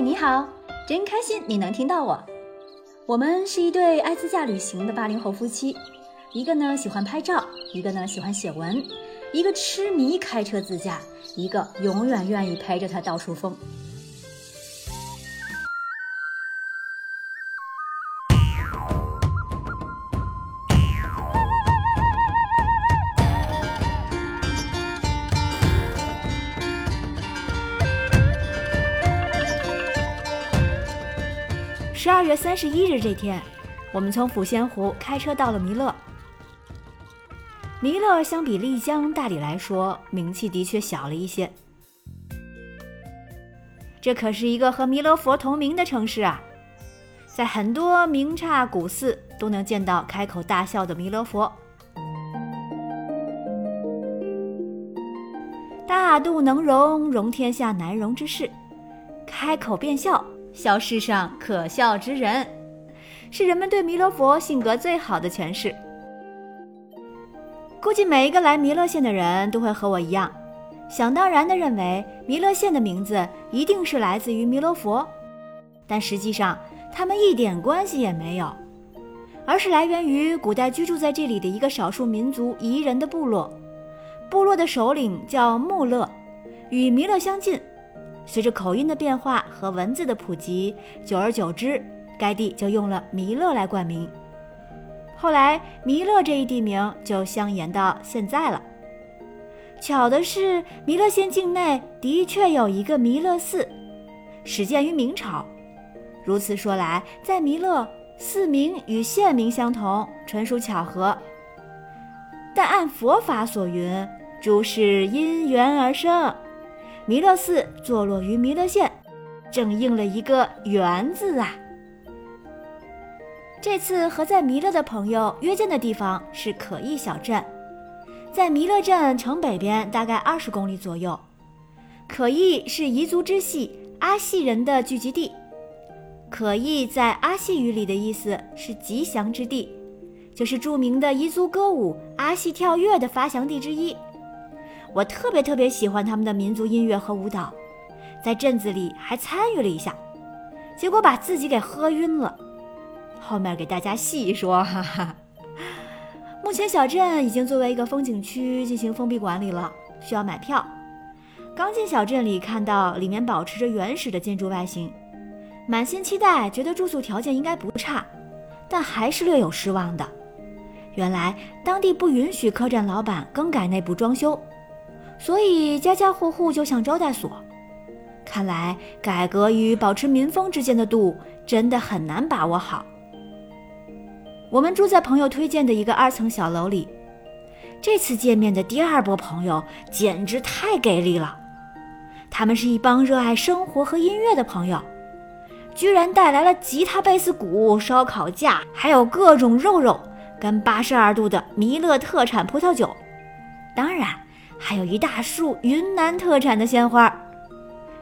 你好，真开心你能听到我。我们是一对爱自驾旅行的八零后夫妻，一个呢喜欢拍照，一个呢喜欢写文，一个痴迷开车自驾，一个永远愿意陪着他到处疯。月三十一日这天，我们从抚仙湖开车到了弥勒。弥勒相比丽江、大理来说，名气的确小了一些。这可是一个和弥勒佛同名的城市啊，在很多名刹古寺都能见到开口大笑的弥勒佛。大度能容，容天下难容之事，开口便笑。笑世上可笑之人，是人们对弥勒佛性格最好的诠释。估计每一个来弥勒县的人都会和我一样，想当然地认为弥勒县的名字一定是来自于弥勒佛，但实际上他们一点关系也没有，而是来源于古代居住在这里的一个少数民族彝人的部落。部落的首领叫穆勒，与弥勒相近。随着口音的变化和文字的普及，久而久之，该地就用了弥勒来冠名。后来，弥勒这一地名就相沿到现在了。巧的是，弥勒县境内的确有一个弥勒寺，始建于明朝。如此说来，在弥勒，寺名与县名相同，纯属巧合。但按佛法所云，诸事因缘而生。弥勒寺坐落于弥勒县，正应了一个“缘”字啊。这次和在弥勒的朋友约见的地方是可意小镇，在弥勒镇城北边大概二十公里左右。可意是彝族支系阿细人的聚集地，可意在阿细语里的意思是吉祥之地，就是著名的彝族歌舞阿细跳跃的发祥地之一。我特别特别喜欢他们的民族音乐和舞蹈，在镇子里还参与了一下，结果把自己给喝晕了。后面给大家细说，哈哈。目前小镇已经作为一个风景区进行封闭管理了，需要买票。刚进小镇里，看到里面保持着原始的建筑外形，满心期待，觉得住宿条件应该不差，但还是略有失望的。原来当地不允许客栈老板更改内部装修。所以家家户户就像招待所，看来改革与保持民风之间的度真的很难把握好。我们住在朋友推荐的一个二层小楼里，这次见面的第二波朋友简直太给力了，他们是一帮热爱生活和音乐的朋友，居然带来了吉他、贝斯、鼓、烧烤架，还有各种肉肉跟八十二度的弥勒特产葡萄酒，当然。还有一大束云南特产的鲜花，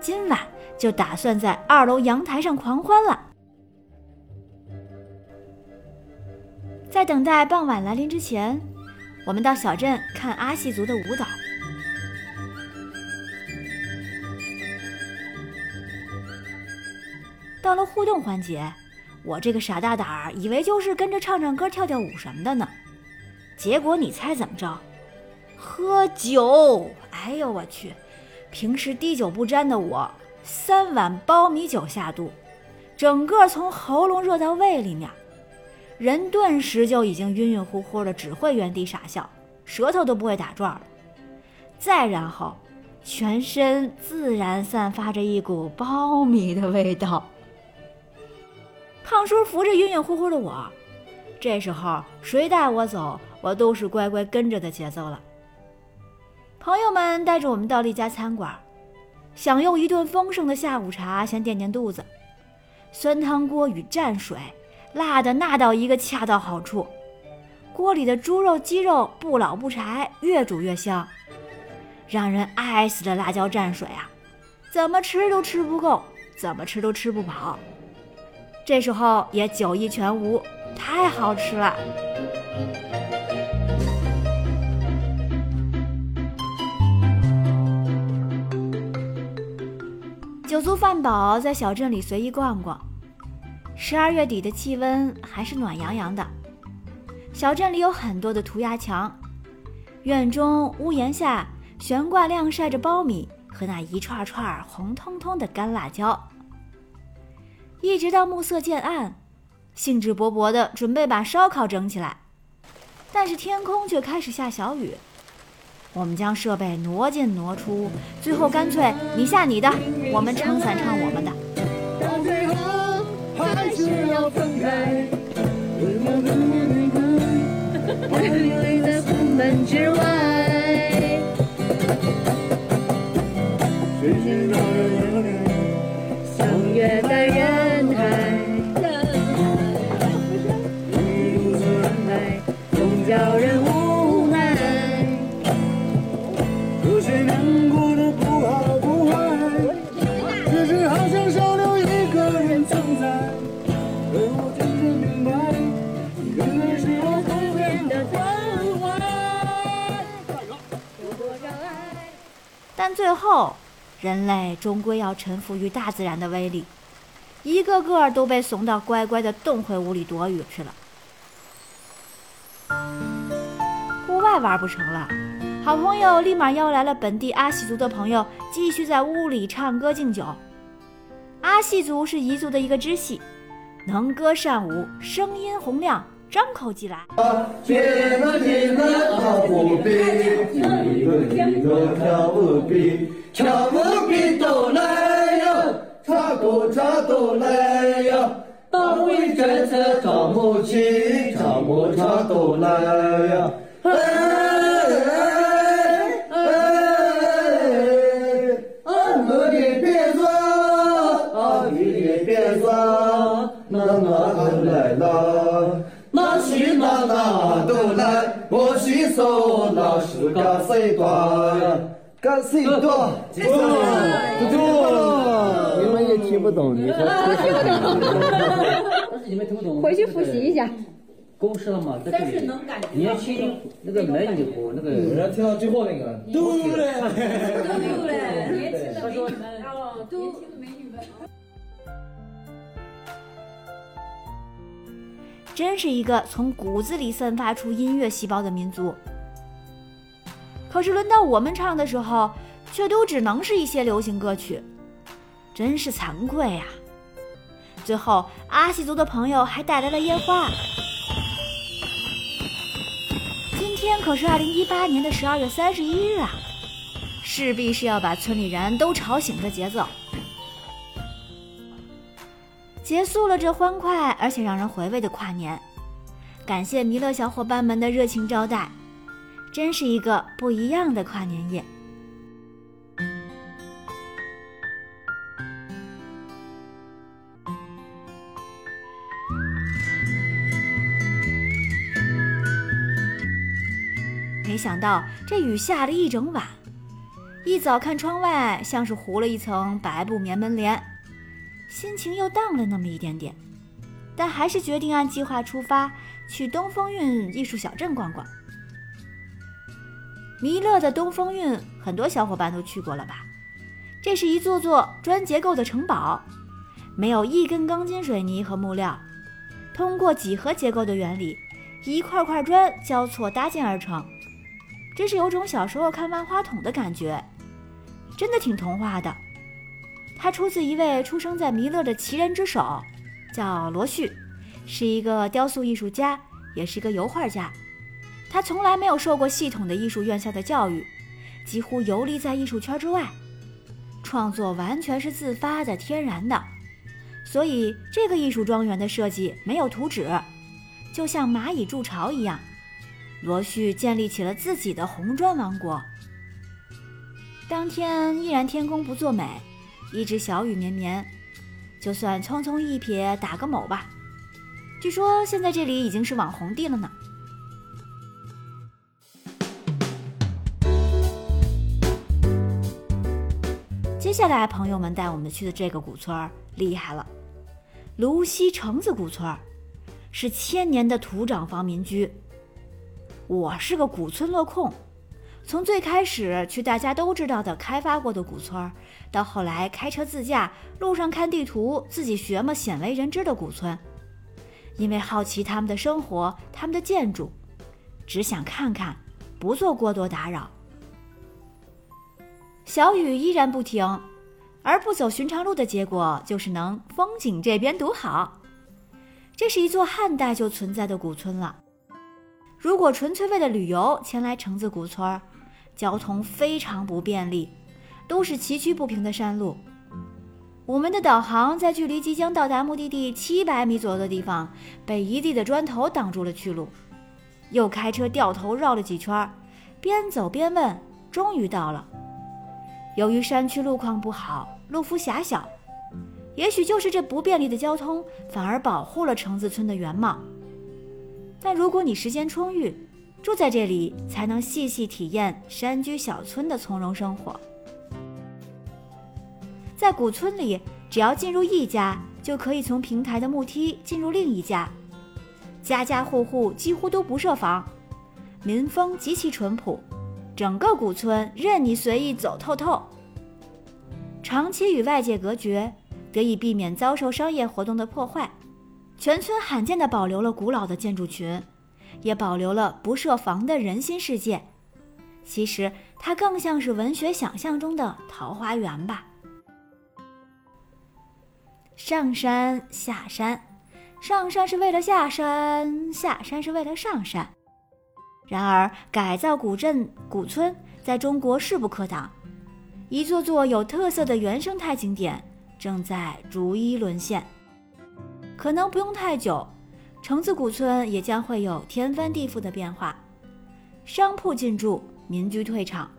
今晚就打算在二楼阳台上狂欢了。在等待傍晚来临之前，我们到小镇看阿细族的舞蹈。到了互动环节，我这个傻大胆儿以为就是跟着唱唱歌、跳跳舞什么的呢，结果你猜怎么着？喝酒，哎呦我去！平时滴酒不沾的我，三碗苞米酒下肚，整个从喉咙热到胃里面，人顿时就已经晕晕乎乎的，只会原地傻笑，舌头都不会打转了。再然后，全身自然散发着一股苞米的味道。胖叔扶着晕晕乎乎的我，这时候谁带我走，我都是乖乖跟着的节奏了。朋友们带着我们到了一家餐馆，享用一顿丰盛的下午茶，先垫垫肚子。酸汤锅与蘸水，辣的那到一个恰到好处。锅里的猪肉、鸡肉不老不柴，越煮越香，让人爱死的辣椒蘸水啊！怎么吃都吃不够，怎么吃都吃不饱。这时候也酒意全无，太好吃了。酒足饭饱，在小镇里随意逛逛。十二月底的气温还是暖洋洋的。小镇里有很多的涂鸦墙，院中屋檐下悬挂晾晒着苞米和那一串串红彤彤的干辣椒。一直到暮色渐暗，兴致勃勃地准备把烧烤整起来，但是天空却开始下小雨。我们将设备挪进挪出，最后干脆你下你的，我们撑伞唱我们的。到最后还是要分开，在红门之外。相人类终归要臣服于大自然的威力，一个个都被怂到乖乖的冻回屋里躲雨去了。户外玩不成了，好朋友立马邀来了本地阿细族的朋友，继续在屋里唱歌敬酒。阿细族是彝族的一个支系，能歌善舞，声音洪亮。张口即来。一个一个跳舞比，跳舞比都来呀，唱歌唱都来呀，保卫战车赵母亲，赵母唱都来呀。哎哎，阿母的别说，阿姨的别说，那那都来了。那是那那都来，我是说那是个谁多呀？干谁多？不多，你们也听不懂，你说不是？但是你们听不懂。回去复习一下。公式了嘛？但是能感觉年轻那个美女和那个。我要听到最后那个。都嘞，都嘞，年轻的美女们，都真是一个从骨子里散发出音乐细胞的民族。可是轮到我们唱的时候，却都只能是一些流行歌曲，真是惭愧呀！最后，阿西族的朋友还带来了烟花。今天可是二零一八年的十二月三十一日啊，势必是要把村里人都吵醒的节奏。结束了这欢快而且让人回味的跨年，感谢弥勒小伙伴们的热情招待，真是一个不一样的跨年夜。没想到这雨下了一整晚，一早看窗外，像是糊了一层白布棉门帘。心情又荡了那么一点点，但还是决定按计划出发，去东风韵艺术小镇逛逛。弥勒的东风韵，很多小伙伴都去过了吧？这是一座座砖结构的城堡，没有一根钢筋水泥和木料，通过几何结构的原理，一块块砖交错搭建而成，真是有种小时候看万花筒的感觉，真的挺童话的。他出自一位出生在弥勒的奇人之手，叫罗旭，是一个雕塑艺术家，也是一个油画家。他从来没有受过系统的艺术院校的教育，几乎游离在艺术圈之外，创作完全是自发的、天然的。所以这个艺术庄园的设计没有图纸，就像蚂蚁筑巢一样，罗旭建立起了自己的红砖王国。当天依然天公不作美。一直小雨绵绵，就算匆匆一瞥打个卯吧。据说现在这里已经是网红地了呢。接下来朋友们带我们去的这个古村儿厉害了，芦溪城子古村儿，是千年的土长房民居。我是个古村落控，从最开始去大家都知道的开发过的古村，到后来开车自驾，路上看地图，自己学么鲜为人知的古村。因为好奇他们的生活，他们的建筑，只想看看，不做过多打扰。小雨依然不停，而不走寻常路的结果就是能风景这边独好。这是一座汉代就存在的古村了。如果纯粹为了旅游前来橙子古村，交通非常不便利，都是崎岖不平的山路。我们的导航在距离即将到达目的地七百米左右的地方，被一地的砖头挡住了去路。又开车掉头绕了几圈，边走边问，终于到了。由于山区路况不好，路幅狭小，也许就是这不便利的交通，反而保护了橙子村的原貌。但如果你时间充裕，住在这里，才能细细体验山居小村的从容生活。在古村里，只要进入一家，就可以从平台的木梯进入另一家。家家户户几乎都不设防，民风极其淳朴，整个古村任你随意走透透。长期与外界隔绝，得以避免遭受商业活动的破坏，全村罕见地保留了古老的建筑群，也保留了不设防的人心世界。其实，它更像是文学想象中的桃花源吧。上山下山，上山是为了下山，下山是为了上山。然而，改造古镇、古村在中国势不可挡，一座座有特色的原生态景点正在逐一沦陷。可能不用太久，橙子古村也将会有天翻地覆的变化。商铺进驻，民居退场，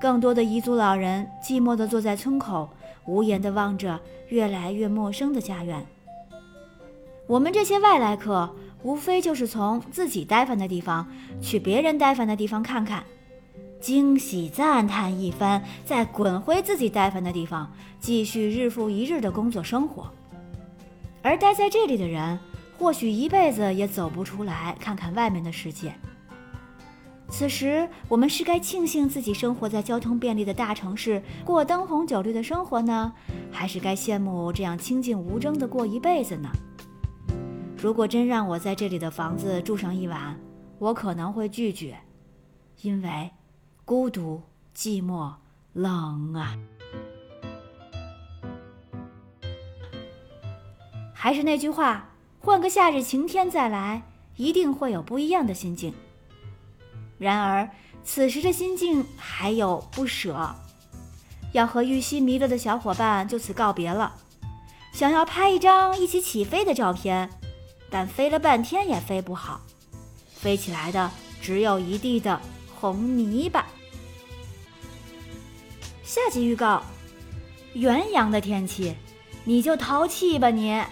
更多的彝族老人寂寞地坐在村口。无言地望着越来越陌生的家园。我们这些外来客，无非就是从自己呆烦的地方去别人呆烦的地方看看，惊喜赞叹一番，再滚回自己呆烦的地方，继续日复一日的工作生活。而待在这里的人，或许一辈子也走不出来，看看外面的世界。此时，我们是该庆幸自己生活在交通便利的大城市，过灯红酒绿的生活呢，还是该羡慕这样清静无争的过一辈子呢？如果真让我在这里的房子住上一晚，我可能会拒绝，因为孤独、寂寞、冷啊。还是那句话，换个夏日晴天再来，一定会有不一样的心境。然而，此时的心境还有不舍，要和玉溪迷了的小伙伴就此告别了。想要拍一张一起起飞的照片，但飞了半天也飞不好，飞起来的只有一地的红泥巴。下集预告：元阳的天气，你就淘气吧你。